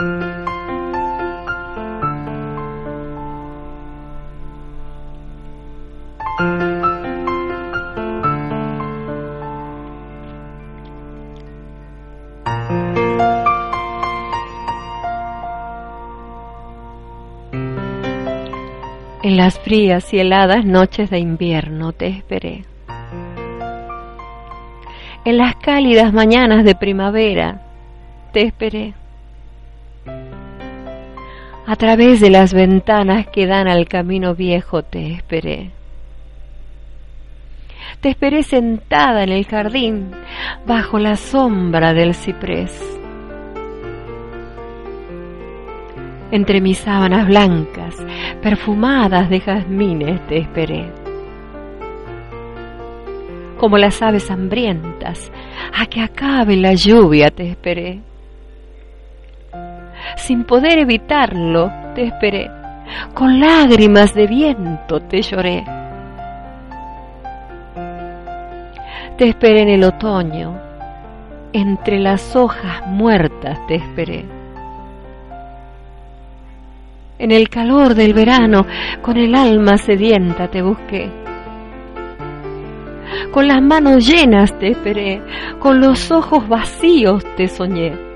En las frías y heladas noches de invierno te esperé. En las cálidas mañanas de primavera te esperé. A través de las ventanas que dan al camino viejo te esperé. Te esperé sentada en el jardín bajo la sombra del ciprés Entre mis sábanas blancas, perfumadas de jazmines, te esperé. Como las aves hambrientas, a que acabe la lluvia te esperé. Sin poder evitarlo, te esperé. Con lágrimas de viento te lloré. Te esperé en el otoño, entre las hojas muertas te esperé en el calor del verano, con el alma sedienta te busqué. Con las manos llenas te esperé, con los ojos vacíos te soñé.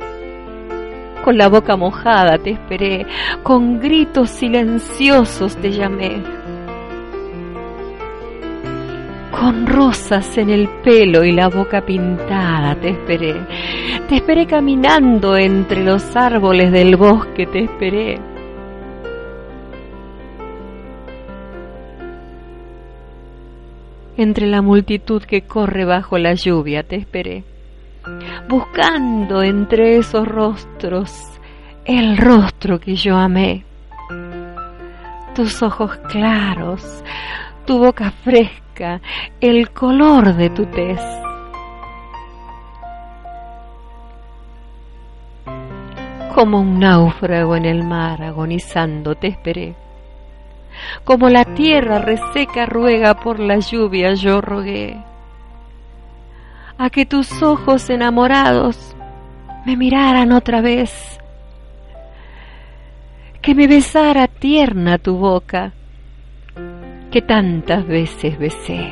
Con la boca mojada te esperé, con gritos silenciosos te llamé. Con rosas en el pelo y la boca pintada te esperé. Te esperé caminando entre los árboles del bosque, te esperé entre la multitud que corre bajo la lluvia te esperé, buscando entre esos rostros el rostro que yo amé. Tus ojos claros, tu boca fresca, el color de tu tez. Como un náufrago en el mar agonizando te esperé como la tierra reseca ruega por la lluvia, yo rogué. A que tus ojos enamorados me miraran otra vez, que me besara tierna tu boca, que tantas veces besé.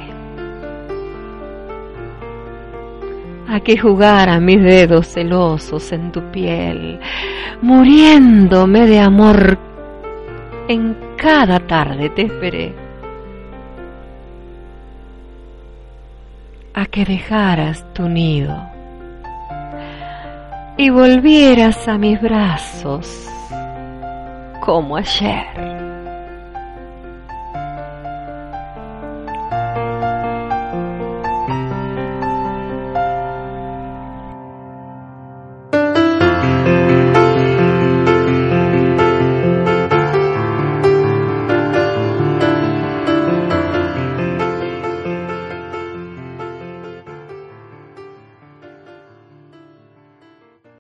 A que jugara mis dedos celosos en tu piel, muriéndome de amor en cada tarde te esperé. A que dejaras tu nido y volvieras a mis brazos como ayer.